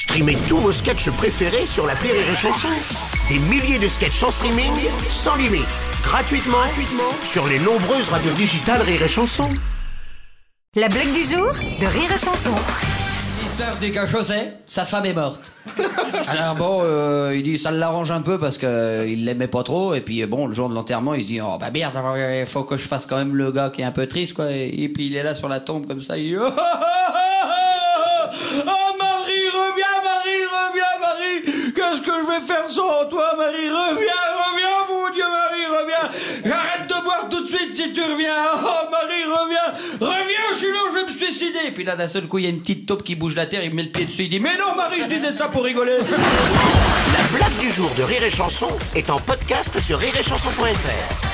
Streamez tous vos sketchs préférés sur la Rire et Chanson. Des milliers de sketchs en streaming, sans limite, gratuitement, gratuitement sur les nombreuses radios digitales Rire et Chanson. La blague du jour de Rire et Chanson. L'histoire du gars José, sa femme est morte. Alors bon, euh, il dit ça l'arrange un peu parce que euh, il l'aimait pas trop et puis euh, bon le jour de l'enterrement il se dit oh bah merde il faut que je fasse quand même le gars qui est un peu triste quoi et, et puis il est là sur la tombe comme ça il dit oh, oh, Marie vais faire sans toi Marie reviens reviens mon Dieu Marie reviens. J'arrête de boire tout de suite si tu reviens. Oh Marie reviens. Reviens sinon je vais me suicider. Et puis là d'un seul coup il y a une petite taupe qui bouge la terre il met le pied dessus il dit mais non Marie je disais ça pour rigoler. La blague du jour de Rire et Chanson est en podcast sur rireetchanson.fr.